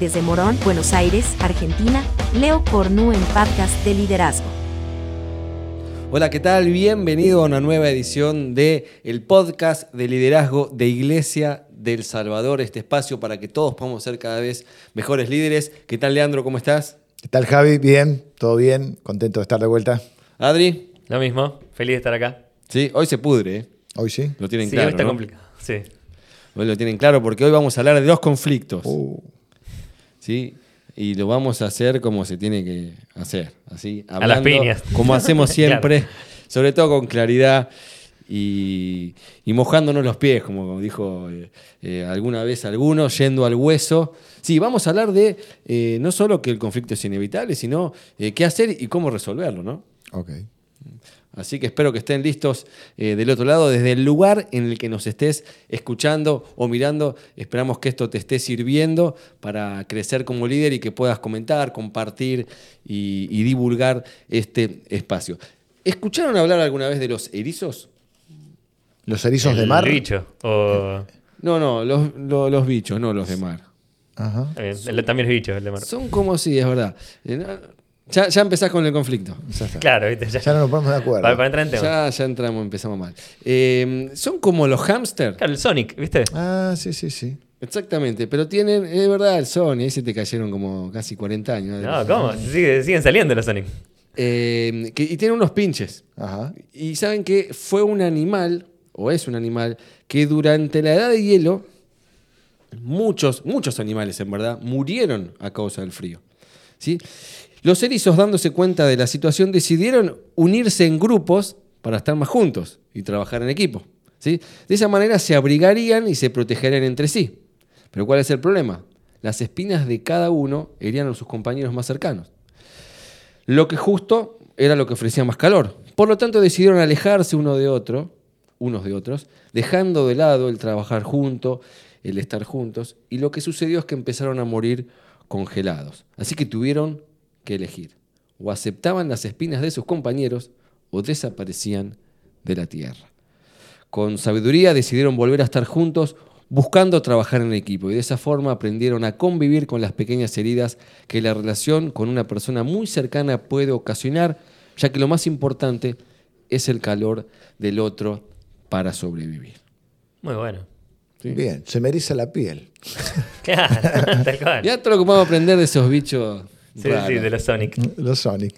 Desde Morón, Buenos Aires, Argentina, Leo Cornu en Podcast de Liderazgo. Hola, ¿qué tal? Bienvenido a una nueva edición de el podcast de liderazgo de Iglesia del Salvador, este espacio para que todos podamos ser cada vez mejores líderes. ¿Qué tal, Leandro? ¿Cómo estás? ¿Qué tal, Javi? Bien, todo bien, contento de estar de vuelta. Adri. Lo mismo, feliz de estar acá. Sí, hoy se pudre, ¿eh? Hoy sí. Lo tienen Sí, claro. hoy está ¿no? complicado. Sí. Hoy lo tienen claro porque hoy vamos a hablar de los conflictos. Uh, ¿sí? Y lo vamos a hacer como se tiene que hacer, así, las hablando piñas. como hacemos siempre, sobre todo con claridad y, y mojándonos los pies, como dijo eh, eh, alguna vez alguno, yendo al hueso. Sí, vamos a hablar de eh, no solo que el conflicto es inevitable, sino eh, qué hacer y cómo resolverlo, ¿no? ok. Así que espero que estén listos eh, del otro lado, desde el lugar en el que nos estés escuchando o mirando. Esperamos que esto te esté sirviendo para crecer como líder y que puedas comentar, compartir y, y divulgar este espacio. ¿Escucharon hablar alguna vez de los erizos? Los erizos El de mar. bicho. O... No, no, los, lo- los bichos, no los de mar. Ajá. eh, también es bicho, el de mar. Son como si, es verdad. Ya, ya empezás con el conflicto. Ya está. Claro, ¿viste? Ya, Ya no nos ponemos de acuerdo. para, para entrar en tema. Ya, ya entramos, empezamos mal. Eh, son como los hámster. Claro, el Sonic, ¿viste? Ah, sí, sí, sí. Exactamente, pero tienen, es verdad, el Sony, ahí se te cayeron como casi 40 años. No, ¿cómo? Sigue- siguen saliendo los Sonic. Eh, que- y tiene unos pinches. Ajá. Y saben que fue un animal, o es un animal, que durante la edad de hielo, muchos, muchos animales en verdad, murieron a causa del frío. ¿sí? Los erizos, dándose cuenta de la situación, decidieron unirse en grupos para estar más juntos y trabajar en equipo. ¿sí? De esa manera se abrigarían y se protegerían entre sí. Pero ¿cuál es el problema? Las espinas de cada uno herían a sus compañeros más cercanos. Lo que justo era lo que ofrecía más calor. Por lo tanto, decidieron alejarse uno de otro, unos de otros, dejando de lado el trabajar junto, el estar juntos, y lo que sucedió es que empezaron a morir congelados. Así que tuvieron que elegir. O aceptaban las espinas de sus compañeros o desaparecían de la tierra. Con sabiduría decidieron volver a estar juntos buscando trabajar en equipo y de esa forma aprendieron a convivir con las pequeñas heridas que la relación con una persona muy cercana puede ocasionar, ya que lo más importante es el calor del otro para sobrevivir. Muy bueno. Sí. Bien, se me eriza la piel. Claro, tal cual. Ya todo lo que podemos aprender de esos bichos. Sí, sí, de los Sonic. Los Sonic.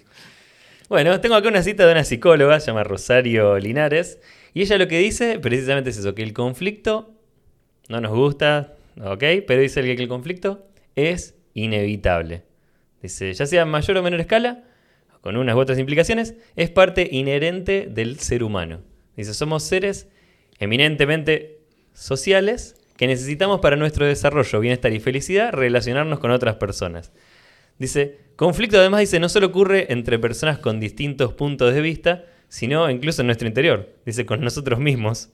Bueno, tengo acá una cita de una psicóloga, se llama Rosario Linares, y ella lo que dice precisamente es eso, que el conflicto no nos gusta, ok, pero dice que el conflicto es inevitable. Dice, ya sea en mayor o menor escala, con unas u otras implicaciones, es parte inherente del ser humano. Dice, somos seres eminentemente sociales que necesitamos para nuestro desarrollo, bienestar y felicidad relacionarnos con otras personas. Dice, conflicto además dice, no solo ocurre entre personas con distintos puntos de vista, sino incluso en nuestro interior. Dice, con nosotros mismos.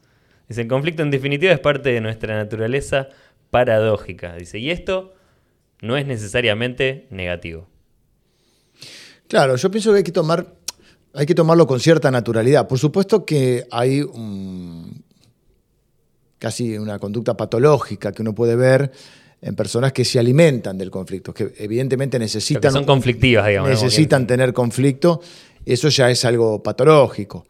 Dice, el conflicto en definitiva es parte de nuestra naturaleza paradójica. Dice, y esto no es necesariamente negativo. Claro, yo pienso que hay que tomar, hay que tomarlo con cierta naturalidad. Por supuesto que hay casi una conducta patológica que uno puede ver en personas que se alimentan del conflicto, que evidentemente Lo que necesitan, son conflictivas, digamos. necesitan tener conflicto, eso ya es algo patológico.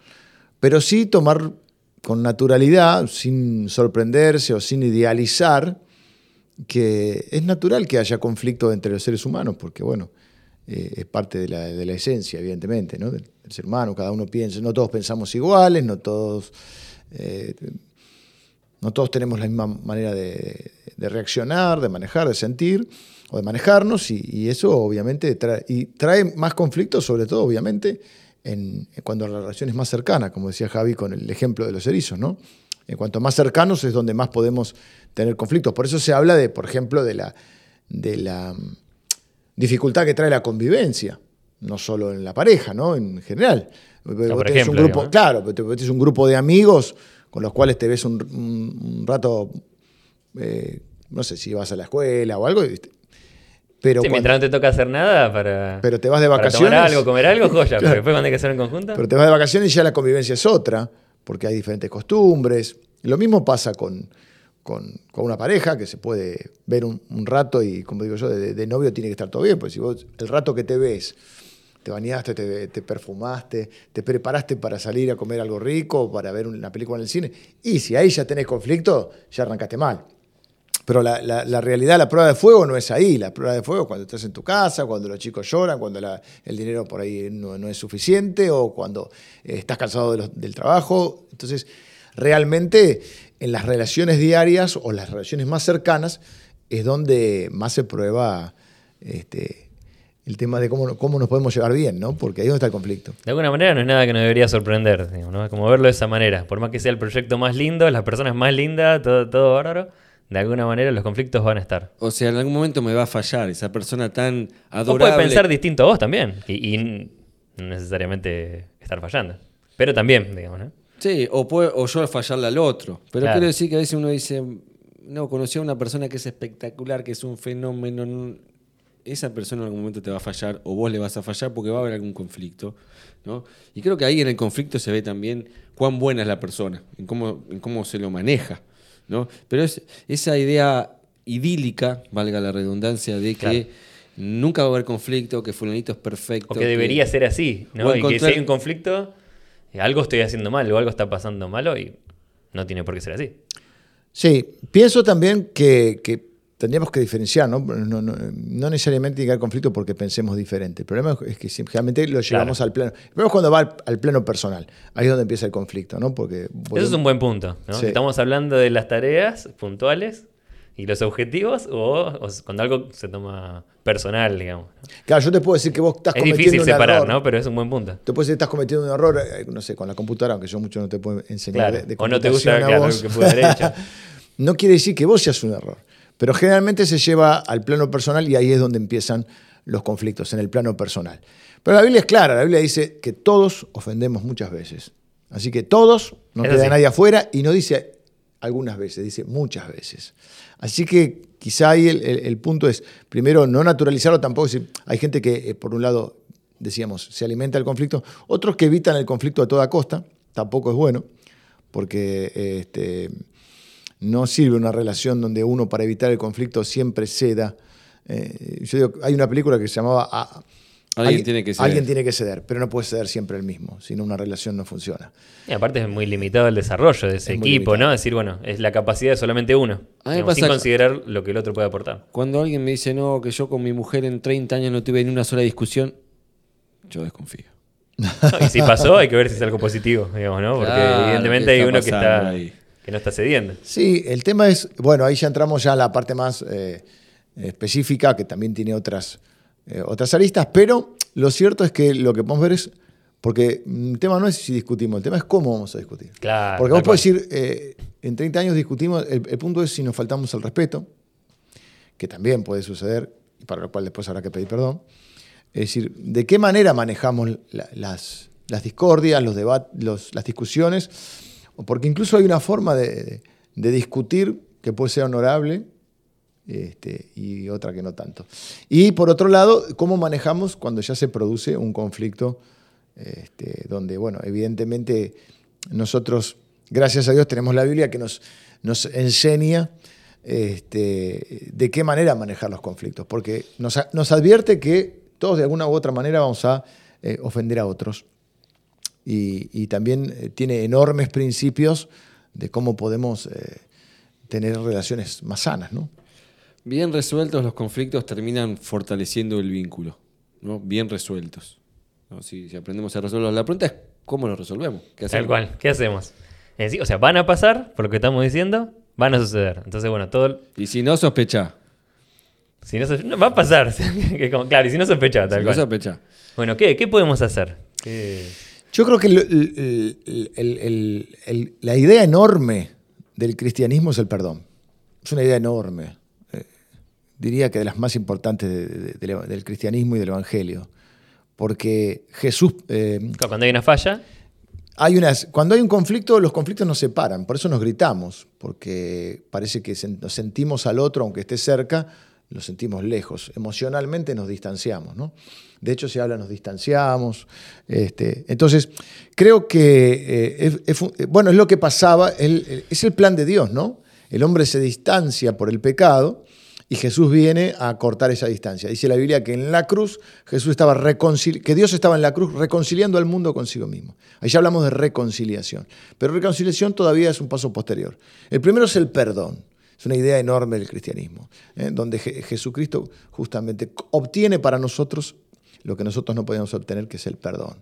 Pero sí tomar con naturalidad, sin sorprenderse o sin idealizar, que es natural que haya conflicto entre los seres humanos, porque bueno, eh, es parte de la, de la esencia, evidentemente, ¿no? del, del ser humano. Cada uno piensa, no todos pensamos iguales, no todos, eh, no todos tenemos la misma manera de, de reaccionar, de manejar, de sentir o de manejarnos, y, y eso obviamente trae, y trae más conflictos, sobre todo, obviamente, en, cuando la relación es más cercana, como decía Javi con el ejemplo de los erizos, ¿no? En cuanto más cercanos es donde más podemos tener conflictos. Por eso se habla de, por ejemplo, de la, de la mm, dificultad que trae la convivencia, no solo en la pareja, ¿no? En general. Por tenés un grupo, digamos, ¿no? claro, pero te- vos tenés un grupo de amigos con los cuales te ves un, un- un rato, eh, no sé si vas a la escuela o algo, ¿viste? Pero, Sí, cuando- mientras no te toca hacer nada para, pero te vas de para vacaciones. tomar algo, comer algo, joya. Claro. Pero después cuando hay que hacer en conjunto. Pero te vas de vacaciones y ya la convivencia es otra, porque hay diferentes costumbres. Lo mismo pasa con, con, con una pareja que se puede ver un, un rato y, como digo yo, de, de novio tiene que estar todo bien, pues si vos el rato que te ves, te bañaste, te, te perfumaste, te preparaste para salir a comer algo rico, para ver una película en el cine, y si ahí ya tenés conflicto, ya arrancaste mal. Pero la, la- la realidad, la prueba de fuego no es ahí. La prueba de fuego es cuando estás en tu casa, cuando los chicos lloran, cuando el dinero por ahí no, es suficiente o cuando eh, estás cansado del trabajo. Entonces, realmente en las relaciones diarias o las relaciones más cercanas es donde más se prueba este, el tema de cómo, cómo nos podemos llevar bien, ¿no? Porque ahí es donde está el conflicto. De alguna manera no es nada que nos debería sorprender, digamos, ¿no? Como verlo de esa manera. Por más que sea el proyecto más lindo, las personas más lindas, todo, todo bárbaro, de alguna manera los conflictos van a estar. O sea, en algún momento me va a fallar esa persona tan O adorable. puede pensar distinto a vos también. Y, y no necesariamente estar fallando. Pero también, digamos, ¿no? Sí, o, puede- o yo fallarle al otro. Pero Claro. quiero decir que a veces uno dice, no, conocí a una persona que es espectacular, que es un fenómeno. Esa persona en algún momento te va a fallar o vos le vas a fallar porque va a haber algún conflicto. ¿no? Y creo que ahí en el conflicto se ve también cuán buena es la persona, en cómo, en cómo se lo maneja. ¿No? Pero es esa idea idílica, valga la redundancia, de que Claro. nunca va a haber conflicto, que fulanito es perfecto. O que debería ser así, ¿no? Y que si hay un conflicto, eh, algo estoy haciendo mal o algo está pasando malo y no tiene por qué ser así. Sí, pienso también que, que tendríamos que diferenciar, ¿no? No, no- no necesariamente llegar al conflicto porque pensemos diferente. El problema es que generalmente lo llevamos al plano. El problema es cuando va al, al plano personal. Ahí es donde empieza el conflicto, ¿no? Porque Eso es un buen punto, ¿no? Sí. Estamos hablando de las tareas puntuales y los objetivos o, o cuando algo se toma personal, digamos. Claro, yo te puedo decir que vos estás Es cometiendo difícil un separar, error. ¿no? Pero es un buen punto. Te puedo decir que estás cometiendo un error, eh, no sé, con la computadora, aunque yo mucho no te puedo enseñar Claro. de, de o no te gusta, claro, que pude haber hecho. no quiere decir que vos seas un error. Pero generalmente se lleva al plano personal y ahí es donde empiezan los conflictos, en el plano personal. Pero la Biblia es clara, la Biblia dice que todos ofendemos muchas veces. Así que todos, no queda nadie afuera y no dice algunas veces, dice muchas veces. Así que quizá ahí el, el- el punto es, primero, no naturalizarlo tampoco. si- Hay gente que, eh, por un lado, decíamos, se alimenta el conflicto, otros que evitan el conflicto a toda costa, tampoco es bueno, porque este, no sirve una relación donde uno para evitar el conflicto siempre ceda. Eh, yo digo, hay una película que se llamaba Alguien tiene que ceder. Alguien tiene que ceder, pero no puede ceder siempre el mismo, si no una relación no funciona. Y aparte es muy limitado el desarrollo de ese Es equipo. ¿no? decir, bueno, es la capacidad de solamente uno. Digamos, sin considerar lo que el otro puede aportar. Cuando alguien me dice, no, que yo con mi mujer en 30 años no tuve ni una sola discusión, yo desconfío. No, y si pasó, hay que ver si es algo positivo, digamos, ¿no? Porque Claro, evidentemente ¿qué hay uno que está ahí? Que no está cediendo. Sí, el tema es, bueno, ahí ya entramos ya a la parte más eh, específica, que también tiene otras, eh, otras aristas, pero lo cierto es que lo que podemos ver es, porque el tema no es si discutimos, el tema es cómo vamos a discutir. Claro. Porque vos podés decir, eh, en 30 años discutimos, el, el punto es si nos faltamos al respeto, que también puede suceder, y para lo cual después habrá que pedir perdón. Es decir, ¿de qué manera manejamos la- las, las discordias, los debates, las discusiones? Porque incluso hay una forma de, de- discutir que puede ser honorable este, y otra que no tanto. Y por otro lado, ¿cómo manejamos cuando ya se produce un conflicto este, donde, bueno, evidentemente nosotros, gracias a Dios, tenemos la Biblia que nos, nos enseña este, de qué manera manejar los conflictos, porque nos, nos advierte que todos de alguna u otra manera vamos a eh, ofender a otros. Y, y también eh, tiene enormes principios de cómo podemos eh, tener relaciones más sanas, ¿no? Bien resueltos los conflictos terminan fortaleciendo el vínculo, ¿no? Bien resueltos. ¿no? Si, si aprendemos a resolverlos. La pregunta es cómo los resolvemos. ¿Qué Tal hacemos? cual. ¿Qué hacemos? Decir, o sea, van a pasar, por lo que estamos diciendo, van a suceder. Entonces, bueno, todo. Y si no sospecha, Si no, no, va a pasar. Claro, y si no sospecha, tal si no cual. sospecha. Bueno, ¿qué, ¿qué podemos hacer? ¿Qué- Yo creo que el- el- el- la idea enorme del cristianismo es el perdón. Es una idea enorme. Eh, diría que de las más importantes de- de- de- del cristianismo y del evangelio. Porque Jesús. eh, Cuando hay una falla, hay unas, cuando hay un conflicto, los conflictos nos separan. Por eso nos gritamos. Porque parece que nos sentimos al otro, aunque esté cerca, lo sentimos lejos. Emocionalmente nos distanciamos. ¿no? De hecho, se habla, nos distanciamos. Este, entonces, creo que eh, es, eh, bueno, es lo que pasaba, es el plan de Dios, ¿no? El hombre se distancia por el pecado y Jesús viene a cortar esa distancia. Dice la Biblia que en la cruz Jesús estaba que Dios estaba en la cruz reconciliando al mundo consigo mismo. Ahí ya hablamos de reconciliación. Pero reconciliación todavía es un paso posterior. El primero es el perdón. Es una idea enorme del cristianismo, ¿eh? donde Je- Jesucristo justamente obtiene para nosotros lo que nosotros no podíamos obtener, que es el perdón.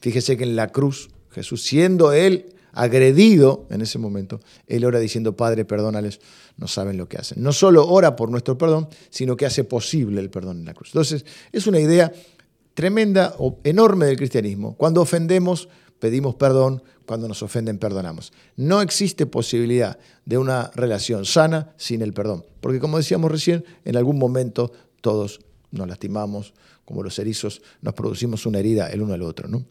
Fíjese que en la cruz, Jesús, siendo él agredido en ese momento, él ora diciendo, Padre, perdónales, no saben lo que hacen. No solo ora por nuestro perdón, sino que hace posible el perdón en la cruz. Entonces, es una idea tremenda o enorme del cristianismo. Cuando ofendemos, pedimos perdón, cuando nos ofenden, perdonamos. No existe posibilidad de una relación sana sin el perdón, porque como decíamos recién, en algún momento todos nos lastimamos, como los erizos, nos producimos una herida el uno al otro, ¿no?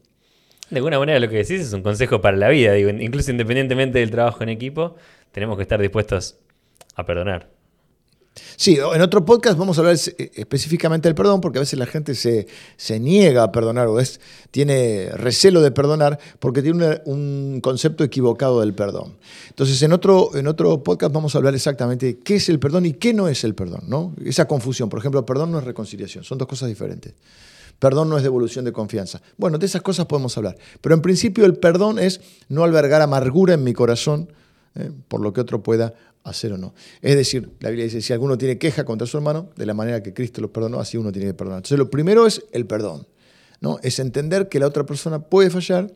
De alguna manera lo que decís es un consejo para la vida, incluso independientemente del trabajo en equipo, tenemos que estar dispuestos a perdonar. Sí, en otro podcast vamos a hablar eh, específicamente del perdón, porque a veces la gente se, se niega a perdonar o es, tiene recelo de perdonar porque tiene un concepto equivocado del perdón. Entonces, en otro, en otro podcast vamos a hablar exactamente qué es el perdón y qué no es el perdón, ¿no? Esa confusión. Por ejemplo, perdón no es reconciliación, son dos cosas diferentes. Perdón no es devolución de confianza. Bueno, de esas cosas podemos hablar. Pero en principio el perdón es no albergar amargura en mi corazón eh, por lo que otro pueda hacer o no. Es decir, la Biblia dice, si alguno tiene queja contra su hermano, de la manera que Cristo lo perdonó, así uno tiene que perdonar. Entonces lo primero es el perdón. ¿no? Es entender que la otra persona puede fallar.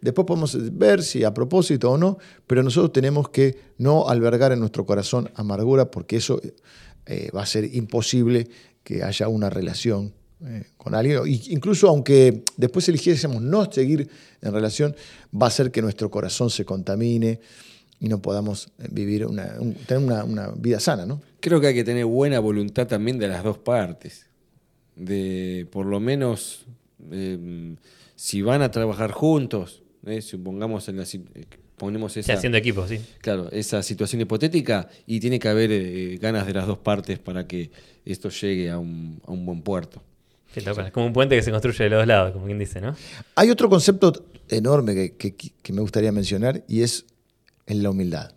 Después podemos ver si a propósito o no, pero nosotros tenemos que no albergar en nuestro corazón amargura porque eso eh, va a ser imposible que haya una relación eh, con alguien. Incluso aunque después eligiésemos no seguir en relación, va a ser que nuestro corazón se contamine y no podamos eh, vivir una, un- tener una, una vida sana, ¿no? Creo que hay que tener buena voluntad también de las dos partes. De por lo menos, eh, si van a trabajar juntos, eh, supongamos en la, si- eh, ponemos esa, haciendo equipo, sí. claro, esa situación hipotética y tiene que haber eh, ganas de las dos partes para que esto llegue a un, a un buen puerto. Es como un puente que se construye de los dos lados, como quien dice, ¿no? Hay otro concepto enorme que, que- que me gustaría mencionar y es en la humildad.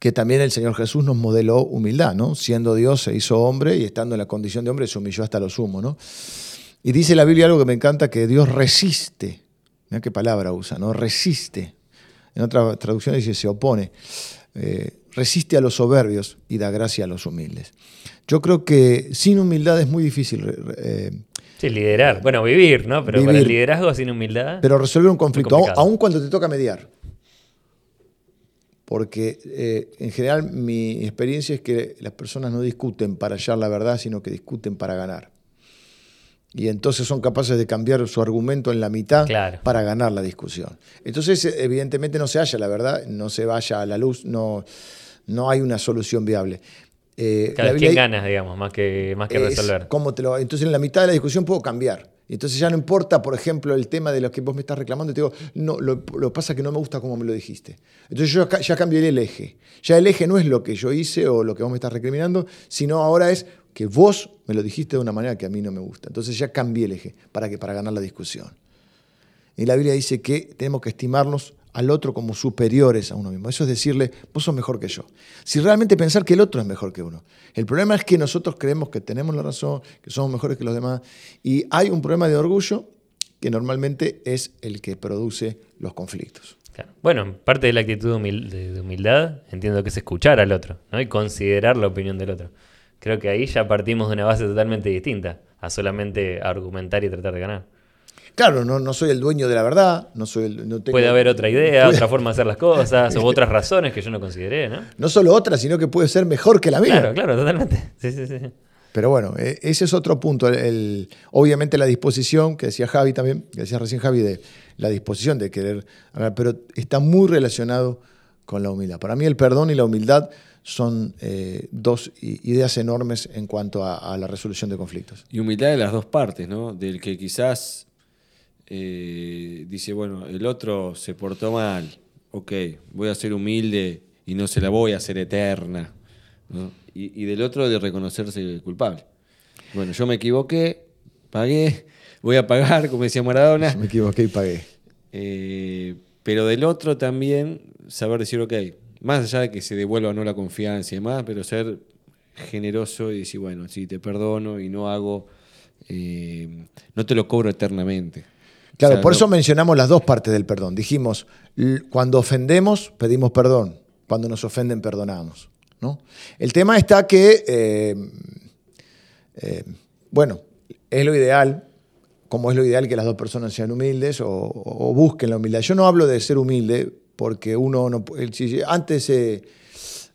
Que también el Señor Jesús nos modeló humildad, ¿no? Siendo Dios se hizo hombre y estando en la condición de hombre se humilló hasta lo sumo, ¿no? Y dice la Biblia algo que me encanta, que Dios resiste. Mira qué palabra usa, ¿no? Resiste. En otra traducción dice se opone. Eh, resiste a los soberbios y da gracia a los humildes. Yo creo que sin humildad es muy difícil eh, Sí, liderar. Bueno, vivir, ¿no? Pero para el liderazgo sin humildad. Pero resolver un conflicto, aun cuando te toca mediar. Porque eh, en general mi experiencia es que las personas no discuten para hallar la verdad, sino que discuten para ganar. Y entonces son capaces de cambiar su argumento en la mitad Claro. para ganar la discusión. Entonces, evidentemente no se halla la verdad, no se vaya a la luz, no, no hay una solución viable. Eh, Claro, la ¿quién ganas, digamos, más que, más que es resolver? cómo te lo- entonces en la mitad de la discusión puedo cambiar. Entonces ya no importa, por ejemplo, el tema de lo que vos me estás reclamando, te digo, no, lo, pasa es que no me gusta cómo me lo dijiste. Entonces yo ya cambiaré el eje. Ya el eje no es lo que yo hice o lo que vos me estás recriminando, sino ahora es que vos me lo dijiste de una manera que a mí no me gusta. Entonces ya cambié el eje para, que, para ganar la discusión. Y la Biblia dice que tenemos que estimarnos al otro como superiores a uno mismo. Eso es decirle, vos sos mejor que yo. Si realmente pensar que el otro es mejor que uno. El problema es que nosotros creemos que tenemos la razón, que somos mejores que los demás. Y hay un problema de orgullo que normalmente es el que produce los conflictos. Claro. Bueno, parte de la actitud de, de humildad entiendo que es escuchar al otro ¿no? y considerar la opinión del otro. Creo que ahí ya partimos de una base totalmente distinta a solamente argumentar y tratar de ganar. Claro, no, no soy el dueño de la verdad, no soy el, no tengo- Puede haber otra idea, puede- otra forma de hacer las cosas, o otras razones que yo no consideré, ¿no? No solo otra, sino que puede ser mejor que la mía. Claro, claro, totalmente. Sí, sí, sí. Pero bueno, eh, ese es otro punto. El- el- obviamente la disposición, que decía Javi también, que decía recién Javi, de la disposición de querer hablar, pero está muy relacionado con la humildad. Para mí el perdón y la humildad son eh, dos ideas enormes en cuanto a, a la resolución de conflictos. Y humildad de las dos partes, ¿no? Del que quizás eh, dice, bueno, el otro se portó mal, ok, voy a ser humilde y no se la voy a hacer eterna. ¿no? Y, y del otro de reconocerse culpable. Bueno, yo me equivoqué, pagué, voy a pagar, como decía Maradona. Me equivoqué y pagué. Eh, pero del otro también saber decir, ok, más allá de que se devuelva o no la confianza y demás, pero ser generoso y decir, bueno, sí, te perdono y no hago, eh, no te lo cobro eternamente. Claro, O sea, por no- eso mencionamos las dos partes del perdón. Dijimos, cuando ofendemos, pedimos perdón. Cuando nos ofenden, perdonamos. ¿no? El tema está que, eh, eh, bueno, es lo ideal, como es lo ideal que las dos personas sean humildes o, o busquen la humildad. Yo no hablo de ser humilde porque uno no antes eh,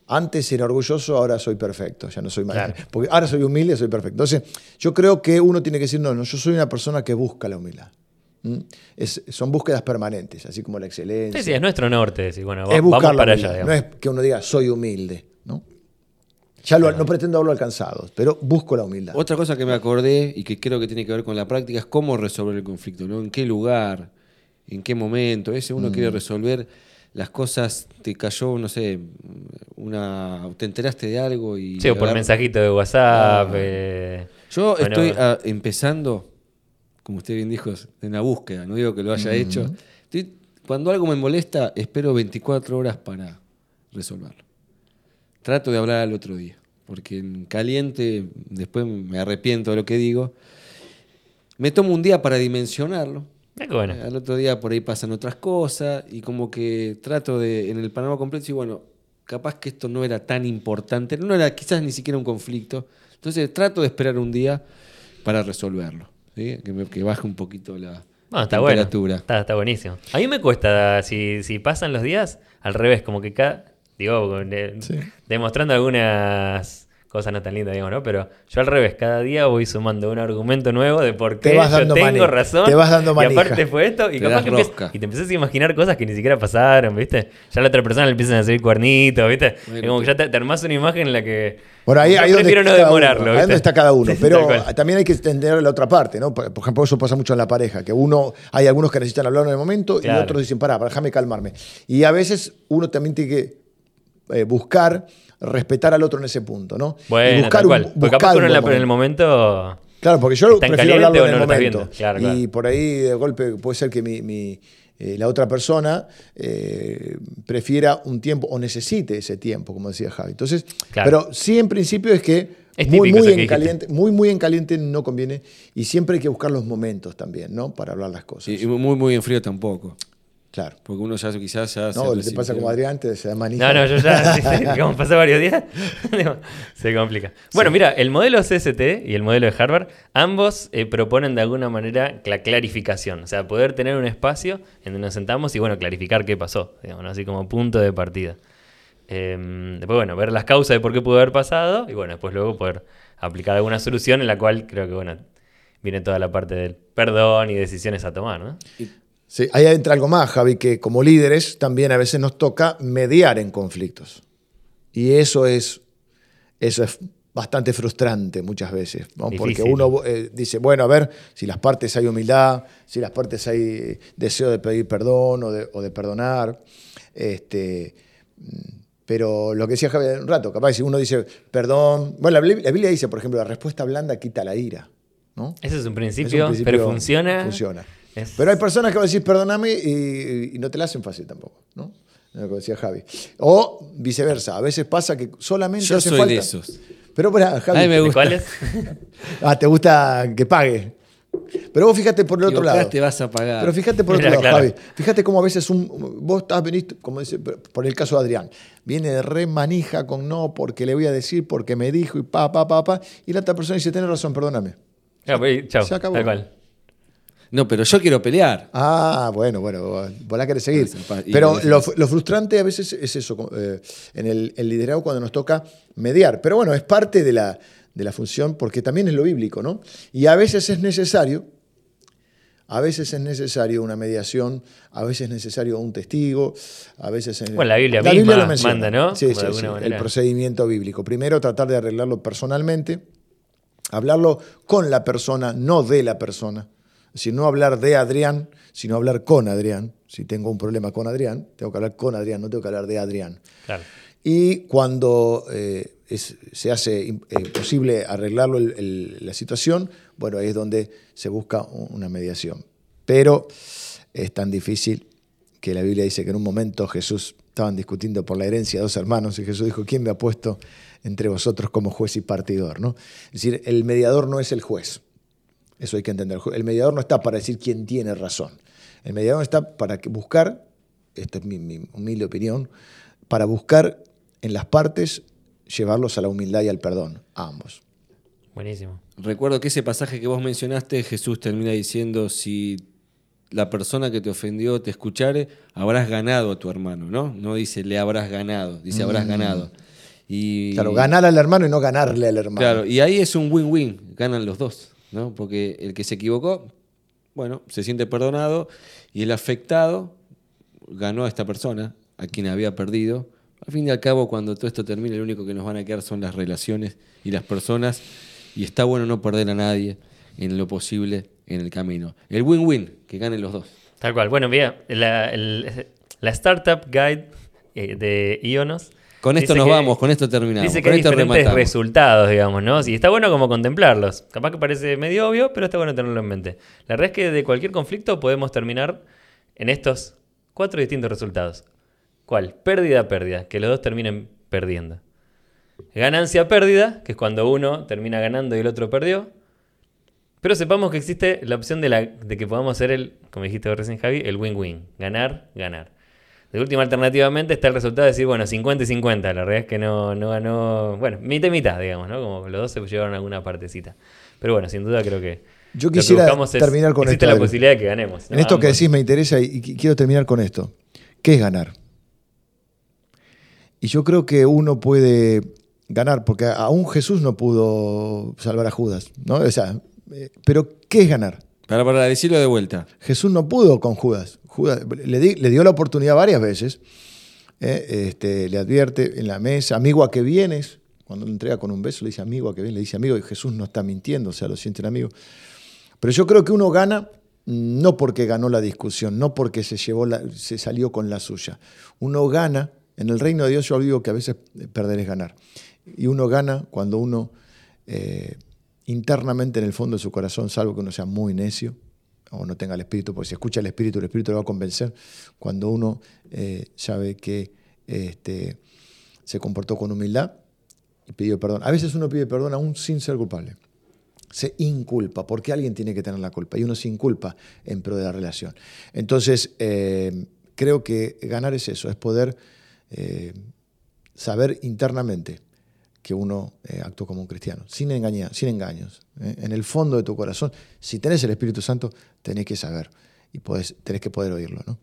antes era orgulloso, ahora soy perfecto, ya no soy. Claro. Porque ahora soy humilde, soy perfecto. Entonces, yo creo que uno tiene que decir, no, no, yo soy una persona que busca la humildad. Es- son búsquedas permanentes, así como la excelencia. Sí, sí, es nuestro norte. decir, bueno, va- es vamos para allá. No es que uno diga, soy humilde. ¿no? Ya lo- no pretendo haberlo alcanzado, pero busco la humildad. Otra cosa que me acordé y que creo que tiene que ver con la práctica es cómo resolver el conflicto, ¿no? En qué lugar, en qué momento. Ese uno Mm. quiere resolver las cosas, te cayó, no sé, una, te enteraste de algo y... Sí, o por agar- mensajito de WhatsApp. Ah. eh, Yo bueno, estoy ah, empezando, como usted bien dijo, en la búsqueda, no digo que lo haya hecho. Estoy- cuando algo me molesta, espero 24 horas para resolverlo. Trato de hablar al otro día, porque en caliente después me arrepiento de lo que digo. Me tomo un día para dimensionarlo. Bueno. Al otro día por ahí pasan otras cosas y como que trato de, en el panorama completo, decir, bueno, capaz que esto no era tan importante, no era quizás ni siquiera un conflicto. Entonces trato de esperar un día para resolverlo, ¿sí? que, me- que baje un poquito la No, está bueno. temperatura. Está, está buenísimo. A mí me cuesta, si, si pasan los días, al revés, como que cada. Digo, eh, Sí. demostrando algunas cosas no tan lindas, digamos, ¿no? Pero yo al revés, cada día voy sumando un argumento nuevo de por Te qué vas yo dando tengo manija, razón. te vas dando Y manija. aparte fue esto, y Te capaz que empiezas- y te empezás a imaginar cosas que ni siquiera pasaron, ¿viste? Ya a la otra persona le empiezan a salir cuernitos, ¿viste? Como que ya te, te armás una imagen en la que. Bueno, ahí, yo ahí donde prefiero no está cada uno, demorarlo, donde está cada uno. Pero también hay que entender la otra parte, ¿no? Por por ejemplo, eso pasa mucho en la pareja, que uno, hay algunos que necesitan hablar en el momento Claro. y otros dicen, pará, pará, déjame calmarme. Y a veces uno también tiene que eh, buscar respetar al otro en ese punto, ¿no? Y Bueno, buscar tal cual. un- Porque buscar capaz un la- en el momento. Claro, porque yo ¿Está en prefiero caliente hablarlo o en no el lo estás momento. viendo? Claro, y claro. por ahí de golpe puede ser que mi, mi, eh, la otra persona eh, prefiera un tiempo o necesite ese tiempo, como decía Javi. Entonces, Claro. pero sí en principio es que Es muy, muy en caliente, muy, muy en caliente no conviene y siempre hay que buscar los momentos también, ¿no? Para hablar las cosas. Y y muy, muy en frío tampoco. Claro. Porque uno ya quizás ya se No, pasa como Adrián, te se da manija. No, no, yo ya, sí, sí, varios días, se complica. Bueno, mira, el modelo CST y el modelo de Harvard, ambos eh, proponen de alguna manera la clarificación, o sea, poder tener un espacio en donde nos sentamos y, bueno, clarificar qué pasó, digamos, ¿no? así como punto de partida. Eh, después, bueno, ver las causas de por qué pudo haber pasado y, bueno, después luego poder aplicar alguna solución en la cual creo que, bueno, viene toda la parte del perdón y decisiones a tomar, ¿no? Sí, ahí entra algo más, Javi, que como líderes también a veces nos toca mediar en conflictos. Y eso es, eso es bastante frustrante muchas veces, ¿no? porque uno eh, dice, bueno, a ver, si las partes hay humildad, si las partes hay eh, deseo de pedir perdón o de, o de perdonar, este, pero lo que decía Javi hace un rato, capaz si uno dice perdón, bueno, la Biblia, la Biblia dice, por ejemplo, la respuesta blanda quita la ira, ¿no? Ese es un Es un principio, principio- pero funciona. Funciona. Es- Pero hay personas que van a decir perdóname y, y no te la hacen fácil tampoco, ¿no? Lo que decía Javi. O viceversa. A veces pasa que solamente Yo hace soy falta. de esos. Pero para, Javi. Ay, me ¿De gusta. cuáles? Ah, te gusta que pague. Pero vos fíjate por el otro lado. te vas a pagar. Pero fíjate por el otro lado, claro. Javi. Fíjate cómo a veces un, vos estás venís, como dice, por el caso de Adrián, viene de re manija con no, porque le voy a decir, porque me dijo y pa, pa, pa, pa. Y la otra persona dice, tenés razón, perdóname. Ya, pues, chau, Se acabó. tal cual. No, pero yo quiero pelear. Ah, bueno, bueno, vos la querés seguir. Pero lo frustrante a veces es eso, eh, en el, el liderazgo cuando nos toca mediar. Pero bueno, es parte de la, de la función porque también es lo bíblico, ¿no? Y a veces es necesario, a veces es necesario una mediación, a veces es necesario un testigo, a veces es... Bueno, la Biblia misma lo menciona. manda, ¿no? Sí, sí, sí, el procedimiento bíblico. Primero tratar de arreglarlo personalmente, hablarlo con la persona, no de la persona. Decir, no hablar de Adrián, sino hablar con Adrián. Si tengo un problema con Adrián, tengo que hablar con Adrián, no tengo que hablar de Adrián. Claro. Y cuando eh, es- se hace eh, posible arreglarlo el- el- la situación, bueno, ahí es donde se busca una mediación. Pero es tan difícil que la Biblia dice que en un momento Jesús estaban discutiendo por la herencia de dos hermanos y Jesús dijo, ¿quién me ha puesto entre vosotros como juez y partidor? ¿no? Es decir, el mediador no es el juez. Eso hay que entender. El mediador no está para decir quién tiene razón. El mediador está para buscar, esta es mi, mi humilde opinión, para buscar en las partes llevarlos a la humildad y al perdón, a ambos. Buenísimo. Recuerdo que ese pasaje que vos mencionaste, Jesús termina diciendo, si la persona que te ofendió te escuchare, habrás ganado a tu hermano, ¿no? No dice le habrás ganado, dice habrás Mm. ganado. Y, Claro, ganar al hermano y no ganarle al hermano. Claro, y ahí es un win-win, ganan los dos, ¿no? Porque el que se equivocó, bueno, se siente perdonado y el afectado ganó a esta persona, a quien había perdido. Al fin y al cabo, cuando todo esto termine, lo único que nos van a quedar son las relaciones y las personas, y está bueno no perder a nadie en lo posible en el camino. El win-win, que ganen los dos. Tal cual. Bueno, mira, la, la Startup Guide eh, de Ionos. Con esto dice nos vamos, con esto terminamos. Dice que con hay esto diferentes rematamos. resultados, digamos, ¿no? Y está bueno como contemplarlos. Capaz que parece medio obvio, pero está bueno tenerlo en mente. La verdad es que de cualquier conflicto podemos terminar en estos cuatro distintos resultados. ¿Cuál? Pérdida, pérdida. Que los dos terminen perdiendo. Ganancia, pérdida, que es cuando uno termina ganando y el otro perdió. Pero sepamos que existe la opción de, la, de que podamos hacer el, como dijiste vos recién Javi, el win-win. Ganar, ganar. De última, alternativamente, está el resultado de decir, bueno, 50 y 50. La realidad es que no, no ganó, bueno, mitad y mitad, digamos, ¿no? Como los dos se llevaron alguna partecita. Pero bueno, sin duda creo que... Yo lo que quisiera es- terminar con existe esto, la Adri. posibilidad de que ganemos. ¿no? En esto que decís me interesa y y quiero terminar con esto. ¿Qué es ganar? Y yo creo que uno puede ganar, porque aún Jesús no pudo salvar a Judas, ¿no? O sea, eh, pero ¿qué es ganar? Para, para decirlo de vuelta. Jesús no pudo con Judas. Judas le, di- le dio la oportunidad varias veces. ¿eh? Este, le advierte en la mesa, amigo a que vienes. Cuando le entrega con un beso, le dice amigo a que vienes, le dice amigo, y Jesús no está mintiendo, o sea, lo sienten amigo. Pero yo creo que uno gana mm, no porque ganó la discusión, no porque se, llevó se salió con la suya. Uno gana, en el reino de Dios yo digo que a veces perder es ganar. Y uno gana cuando uno eh, internamente en el fondo de su corazón, salvo que uno sea muy necio o no tenga el espíritu, porque si escucha el espíritu, el espíritu lo va a convencer, cuando uno eh, sabe que este, se comportó con humildad y pidió perdón. A veces uno pide perdón aún sin ser culpable se inculpa, porque alguien tiene que tener la culpa y uno se inculpa en pro de la relación. Entonces, eh, creo que ganar es eso, es poder eh, saber internamente que uno eh, actuó como un cristiano, sin, engañar, sin engaños. ¿eh? En el fondo de tu corazón, si tenés el Espíritu Santo, tenés que saber y podés, tenés que poder oírlo. ¿no?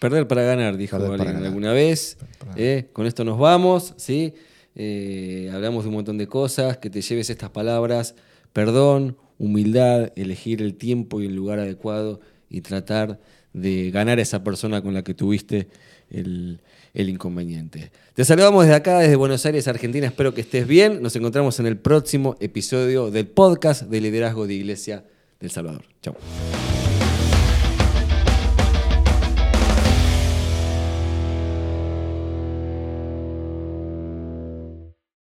Perder para ganar, dijo para ganar. alguna vez. Eh, con esto nos vamos, ¿sí? Eh, hablamos de un montón de cosas, que te lleves estas palabras, perdón, humildad, elegir el tiempo y el lugar adecuado y tratar de ganar a esa persona con la que tuviste el, el inconveniente. Te saludamos desde acá, desde Buenos Aires, Argentina. Espero que estés bien. Nos encontramos en el próximo episodio del podcast de liderazgo de Iglesia del Salvador. Chao.